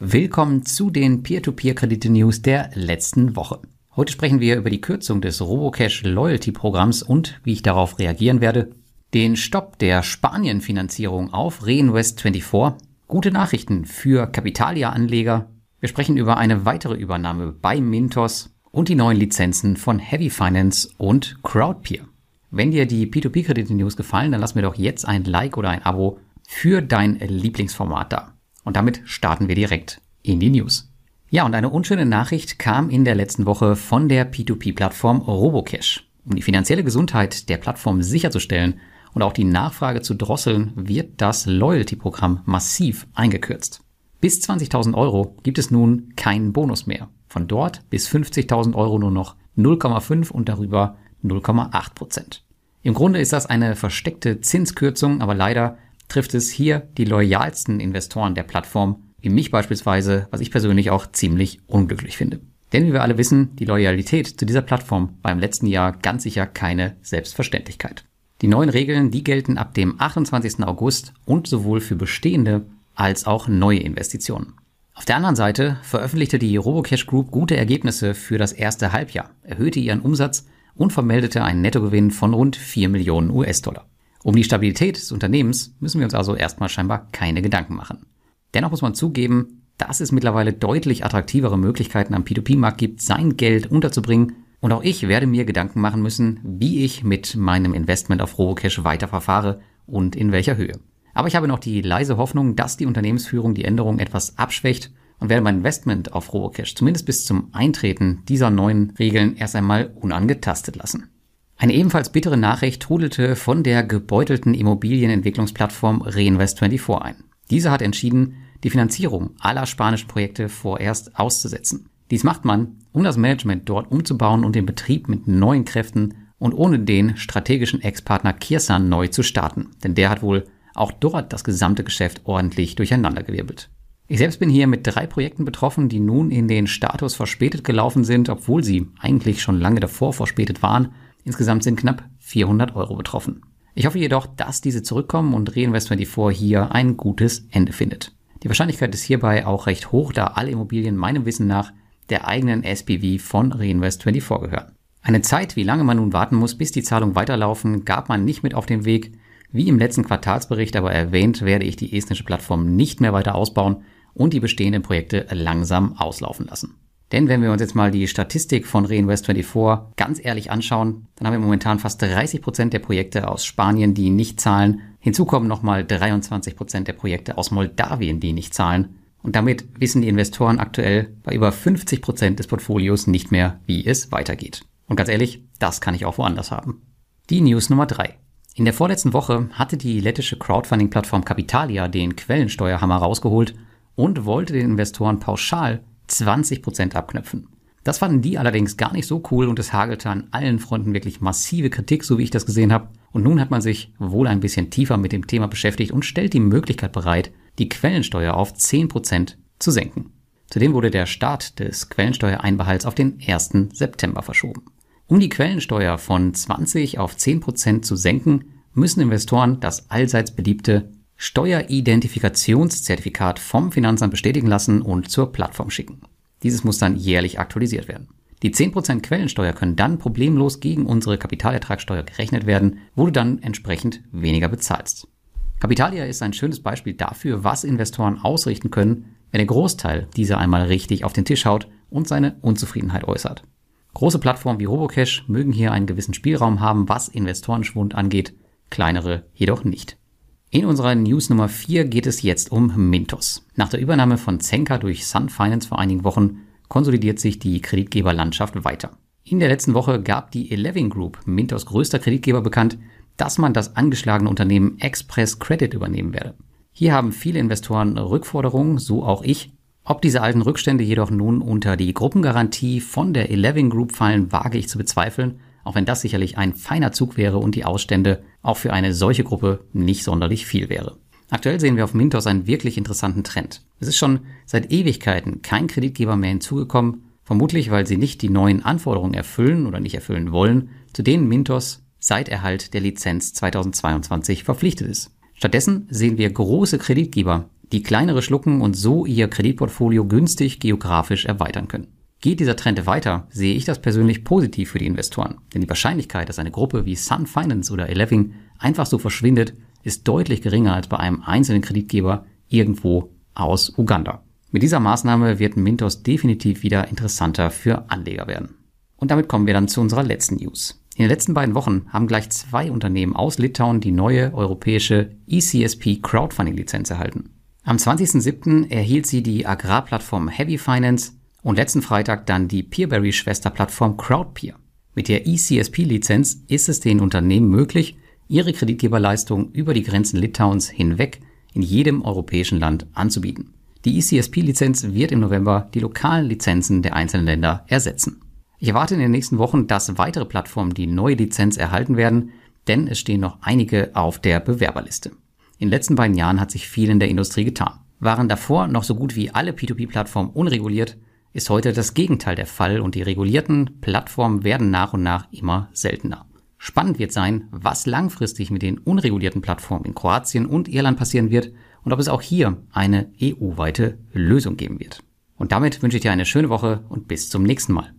Willkommen zu den Peer-to-Peer-Kredite-News der letzten Woche. Heute sprechen wir über die Kürzung des Robocash Loyalty Programms und wie ich darauf reagieren werde, den Stopp der Spanien-Finanzierung auf Reinvest24, gute Nachrichten für Kapitalia-Anleger, wir sprechen über eine weitere Übernahme bei Mintos und die neuen Lizenzen von Heavy Finance und Crowdpeer. Wenn dir die P2P-Kredite-News gefallen, dann lass mir doch jetzt ein Like oder ein Abo für dein Lieblingsformat da. Und damit starten wir direkt in die News. Ja, und eine unschöne Nachricht kam in der letzten Woche von der P2P-Plattform Robocash. Um die finanzielle Gesundheit der Plattform sicherzustellen und auch die Nachfrage zu drosseln, wird das Loyalty-Programm massiv eingekürzt. Bis 20.000 Euro gibt es nun keinen Bonus mehr. Von dort bis 50.000 Euro nur noch 0,5 und darüber 0,8 Prozent. Im Grunde ist das eine versteckte Zinskürzung, aber leider trifft es hier die loyalsten Investoren der Plattform, wie mich beispielsweise, was ich persönlich auch ziemlich unglücklich finde. Denn wie wir alle wissen, die Loyalität zu dieser Plattform war im letzten Jahr ganz sicher keine Selbstverständlichkeit. Die neuen Regeln, die gelten ab dem 28. August und sowohl für bestehende als auch neue Investitionen. Auf der anderen Seite veröffentlichte die Robocash Group gute Ergebnisse für das erste Halbjahr, erhöhte ihren Umsatz und vermeldete einen Nettogewinn von rund 4 Millionen US-Dollar. Um die Stabilität des Unternehmens müssen wir uns also erstmal scheinbar keine Gedanken machen. Dennoch muss man zugeben, dass es mittlerweile deutlich attraktivere Möglichkeiten am P2P-Markt gibt, sein Geld unterzubringen. Und auch ich werde mir Gedanken machen müssen, wie ich mit meinem Investment auf Robocash weiter verfahre und in welcher Höhe. Aber ich habe noch die leise Hoffnung, dass die Unternehmensführung die Änderung etwas abschwächt und werde mein Investment auf Robocash zumindest bis zum Eintreten dieser neuen Regeln erst einmal unangetastet lassen. Eine ebenfalls bittere Nachricht trudelte von der gebeutelten Immobilienentwicklungsplattform Reinvest24 ein. Diese hat entschieden, die Finanzierung aller spanischen Projekte vorerst auszusetzen. Dies macht man, um das Management dort umzubauen und den Betrieb mit neuen Kräften und ohne den strategischen Ex-Partner Kirsan neu zu starten. Denn der hat wohl auch dort das gesamte Geschäft ordentlich durcheinandergewirbelt. Ich selbst bin hier mit drei Projekten betroffen, die nun in den Status verspätet gelaufen sind, obwohl sie eigentlich schon lange davor verspätet waren Insgesamt sind knapp 400 Euro betroffen. Ich hoffe jedoch, dass diese zurückkommen und Reinvest24 hier ein gutes Ende findet. Die Wahrscheinlichkeit ist hierbei auch recht hoch, da alle Immobilien meinem Wissen nach der eigenen SPV von Reinvest24 gehören. Eine Zeit, wie lange man nun warten muss, bis die Zahlungen weiterlaufen, gab man nicht mit auf den Weg. Wie im letzten Quartalsbericht aber erwähnt, werde ich die estnische Plattform nicht mehr weiter ausbauen und die bestehenden Projekte langsam auslaufen lassen. Denn wenn wir uns jetzt mal die Statistik von Reinvest24 ganz ehrlich anschauen, dann haben wir momentan fast 30 Prozent der Projekte aus Spanien, die nicht zahlen. Hinzu kommen nochmal 23 Prozent der Projekte aus Moldawien, die nicht zahlen. Und damit wissen die Investoren aktuell bei über 50 Prozent des Portfolios nicht mehr, wie es weitergeht. Und ganz ehrlich, das kann ich auch woanders haben. Die News Nummer drei: In der vorletzten Woche hatte die lettische Crowdfunding-Plattform Capitalia den Quellensteuerhammer rausgeholt und wollte den Investoren pauschal 20% abknöpfen. Das fanden die allerdings gar nicht so cool und es hagelte an allen Fronten wirklich massive Kritik, so wie ich das gesehen habe. Und nun hat man sich wohl ein bisschen tiefer mit dem Thema beschäftigt und stellt die Möglichkeit bereit, die Quellensteuer auf 10% zu senken. Zudem wurde der Start des Quellensteuereinbehalts auf den 1. September verschoben. Um die Quellensteuer von 20 auf 10% zu senken, müssen Investoren das allseits beliebte Steueridentifikationszertifikat vom Finanzamt bestätigen lassen und zur Plattform schicken. Dieses muss dann jährlich aktualisiert werden. Die 10% Quellensteuer können dann problemlos gegen unsere Kapitalertragssteuer gerechnet werden, wo du dann entsprechend weniger bezahlst. Capitalia ist ein schönes Beispiel dafür, was Investoren ausrichten können, wenn der Großteil dieser einmal richtig auf den Tisch haut und seine Unzufriedenheit äußert. Große Plattformen wie Robocash mögen hier einen gewissen Spielraum haben, was Investorenschwund angeht, kleinere jedoch nicht. In unserer News Nummer 4 geht es jetzt um Mintos. Nach der Übernahme von Zenka durch Sun Finance vor einigen Wochen konsolidiert sich die Kreditgeberlandschaft weiter. In der letzten Woche gab die Eleven Group, Mintos größter Kreditgeber, bekannt, dass man das angeschlagene Unternehmen Express Credit übernehmen werde. Hier haben viele Investoren Rückforderungen, so auch ich. Ob diese alten Rückstände jedoch nun unter die Gruppengarantie von der Eleven Group fallen, wage ich zu bezweifeln, auch wenn das sicherlich ein feiner Zug wäre und die Ausstände auch für eine solche Gruppe nicht sonderlich viel wäre. Aktuell sehen wir auf Mintos einen wirklich interessanten Trend. Es ist schon seit Ewigkeiten kein Kreditgeber mehr hinzugekommen, vermutlich weil sie nicht die neuen Anforderungen erfüllen oder nicht erfüllen wollen, zu denen Mintos seit Erhalt der Lizenz 2022 verpflichtet ist. Stattdessen sehen wir große Kreditgeber, die kleinere schlucken und so ihr Kreditportfolio günstig geografisch erweitern können. Geht dieser Trend weiter, sehe ich das persönlich positiv für die Investoren, denn die Wahrscheinlichkeit, dass eine Gruppe wie Sun Finance oder Eleving einfach so verschwindet, ist deutlich geringer als bei einem einzelnen Kreditgeber irgendwo aus Uganda. Mit dieser Maßnahme wird Mintos definitiv wieder interessanter für Anleger werden. Und damit kommen wir dann zu unserer letzten News. In den letzten beiden Wochen haben gleich zwei Unternehmen aus Litauen die neue europäische ECSP Crowdfunding Lizenz erhalten. Am 20.07. erhielt sie die Agrarplattform Heavy Finance und letzten Freitag dann die Peerberry-Schwesterplattform Crowdpeer. Mit der ECSP-Lizenz ist es den Unternehmen möglich, ihre Kreditgeberleistung über die Grenzen Litauens hinweg in jedem europäischen Land anzubieten. Die ECSP-Lizenz wird im November die lokalen Lizenzen der einzelnen Länder ersetzen. Ich erwarte in den nächsten Wochen, dass weitere Plattformen die neue Lizenz erhalten werden, denn es stehen noch einige auf der Bewerberliste. In den letzten beiden Jahren hat sich viel in der Industrie getan. Waren davor noch so gut wie alle P2P-Plattformen unreguliert, ist heute das Gegenteil der Fall und die regulierten Plattformen werden nach und nach immer seltener. Spannend wird sein, was langfristig mit den unregulierten Plattformen in Kroatien und Irland passieren wird und ob es auch hier eine EU-weite Lösung geben wird. Und damit wünsche ich dir eine schöne Woche und bis zum nächsten Mal.